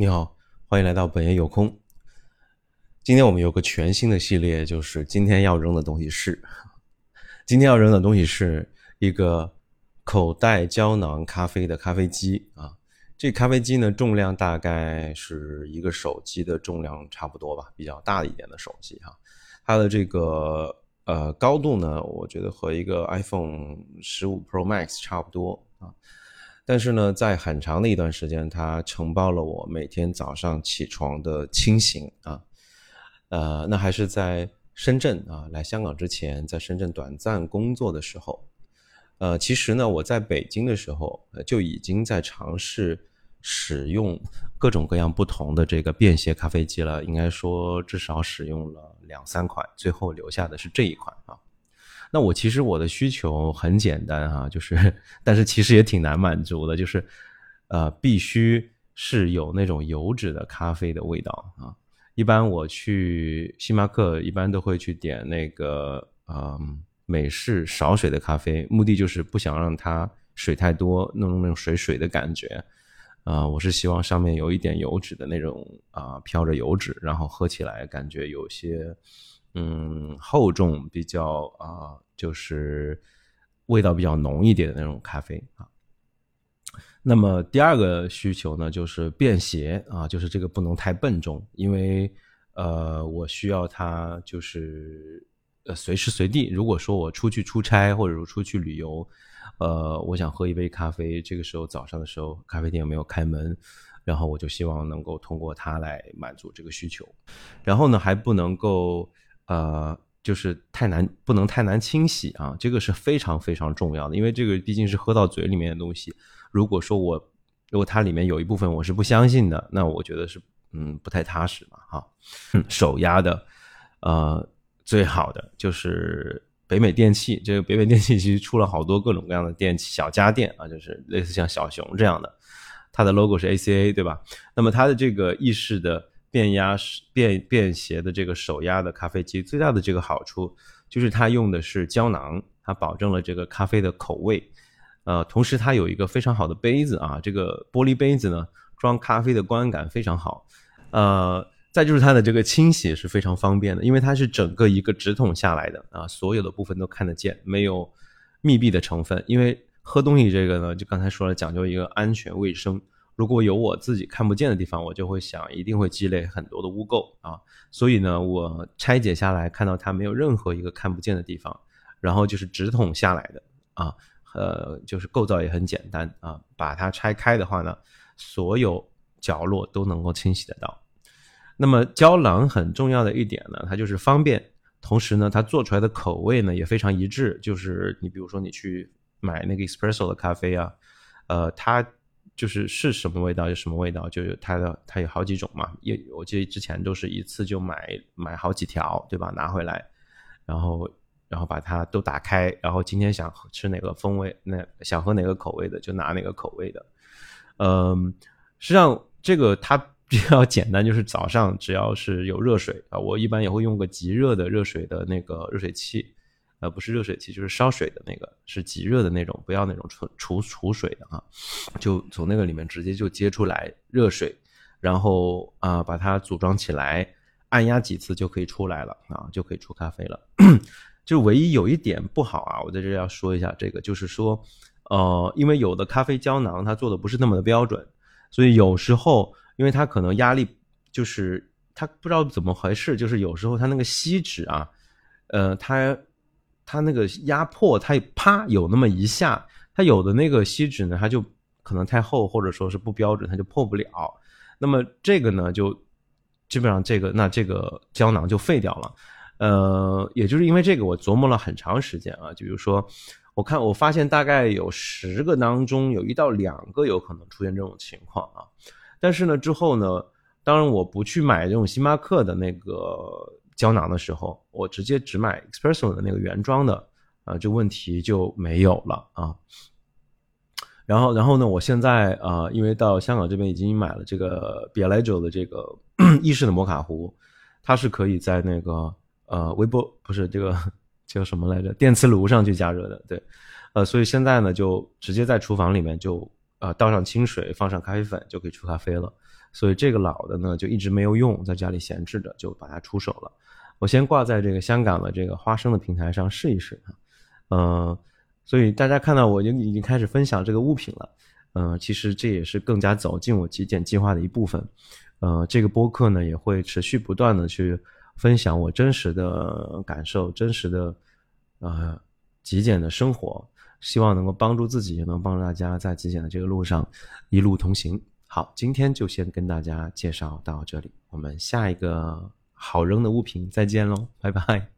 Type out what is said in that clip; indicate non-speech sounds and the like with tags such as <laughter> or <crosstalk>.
你好，欢迎来到本爷有空。今天我们有个全新的系列，就是今天要扔的东西是，今天要扔的东西是一个口袋胶囊咖啡的咖啡机啊。这咖啡机呢，重量大概是一个手机的重量差不多吧，比较大一点的手机哈。它的这个呃高度呢，我觉得和一个 iPhone 十五 Pro Max 差不多啊。但是呢，在很长的一段时间，它承包了我每天早上起床的清醒啊，呃，那还是在深圳啊，来香港之前，在深圳短暂工作的时候，呃，其实呢，我在北京的时候就已经在尝试使用各种各样不同的这个便携咖啡机了，应该说至少使用了两三款，最后留下的是这一款啊。那我其实我的需求很简单哈，就是，但是其实也挺难满足的，就是，呃，必须是有那种油脂的咖啡的味道啊。一般我去星巴克，一般都会去点那个，嗯，美式少水的咖啡，目的就是不想让它水太多，弄那种水水的感觉。啊，我是希望上面有一点油脂的那种啊，飘着油脂，然后喝起来感觉有些。嗯，厚重比较啊，就是味道比较浓一点的那种咖啡啊。那么第二个需求呢，就是便携啊，就是这个不能太笨重，因为呃，我需要它就是呃随时随地。如果说我出去出差或者出去旅游，呃，我想喝一杯咖啡，这个时候早上的时候咖啡店没有开门，然后我就希望能够通过它来满足这个需求。然后呢，还不能够。呃，就是太难，不能太难清洗啊，这个是非常非常重要的，因为这个毕竟是喝到嘴里面的东西。如果说我，如果它里面有一部分我是不相信的，那我觉得是嗯不太踏实嘛哈。手压的，呃，最好的就是北美电器，这个北美电器其实出了好多各种各样的电器小家电啊，就是类似像小熊这样的，它的 logo 是 ACA 对吧？那么它的这个意式的。变压式便便携的这个手压的咖啡机最大的这个好处就是它用的是胶囊，它保证了这个咖啡的口味，呃，同时它有一个非常好的杯子啊，这个玻璃杯子呢装咖啡的观感非常好，呃，再就是它的这个清洗是非常方便的，因为它是整个一个直筒下来的啊，所有的部分都看得见，没有密闭的成分，因为喝东西这个呢，就刚才说了讲究一个安全卫生。如果有我自己看不见的地方，我就会想一定会积累很多的污垢啊。所以呢，我拆解下来看到它没有任何一个看不见的地方，然后就是直筒下来的啊，呃，就是构造也很简单啊。把它拆开的话呢，所有角落都能够清洗得到。那么胶囊很重要的一点呢，它就是方便，同时呢，它做出来的口味呢也非常一致。就是你比如说你去买那个 espresso 的咖啡啊，呃，它。就是是什么味道就什么味道，就是它的它有好几种嘛，也我记得之前都是一次就买买好几条，对吧？拿回来，然后然后把它都打开，然后今天想吃哪个风味，那想喝哪个口味的就拿哪个口味的。嗯，实际上这个它 <laughs> 比较简单，就是早上只要是有热水啊，我一般也会用个极热的热水的那个热水器。呃，不是热水器，就是烧水的那个，是极热的那种，不要那种储储储水的啊，就从那个里面直接就接出来热水，然后啊把它组装起来，按压几次就可以出来了啊，就可以出咖啡了。<clears throat> 就唯一有一点不好啊，我在这要说一下这个，就是说，呃，因为有的咖啡胶囊它做的不是那么的标准，所以有时候因为它可能压力就是它不知道怎么回事，就是有时候它那个锡纸啊，呃，它。它那个压迫，它啪有那么一下，它有的那个锡纸呢，它就可能太厚，或者说是不标准，它就破不了。那么这个呢，就基本上这个那这个胶囊就废掉了。呃，也就是因为这个，我琢磨了很长时间啊。就比如说，我看我发现大概有十个当中有一到两个有可能出现这种情况啊。但是呢，之后呢，当然我不去买这种星巴克的那个。胶囊的时候，我直接只买 Espresso 的那个原装的，啊，这问题就没有了啊。然后，然后呢，我现在啊，因为到香港这边已经买了这个 Bialejo 的这个 <clears throat> 意式的摩卡壶，它是可以在那个呃微波不是这个 <laughs> 叫什么来着电磁炉上去加热的，对，呃，所以现在呢就直接在厨房里面就呃倒上清水，放上咖啡粉就可以出咖啡了。所以这个老的呢就一直没有用，在家里闲置着，就把它出手了。我先挂在这个香港的这个花生的平台上试一试啊，嗯，所以大家看到我已经已经开始分享这个物品了，嗯，其实这也是更加走进我极简计划的一部分。呃，这个播客呢也会持续不断的去分享我真实的感受，真实的呃极简的生活，希望能够帮助自己，也能帮助大家在极简的这个路上一路同行。好，今天就先跟大家介绍到这里，我们下一个好扔的物品再见喽，拜拜。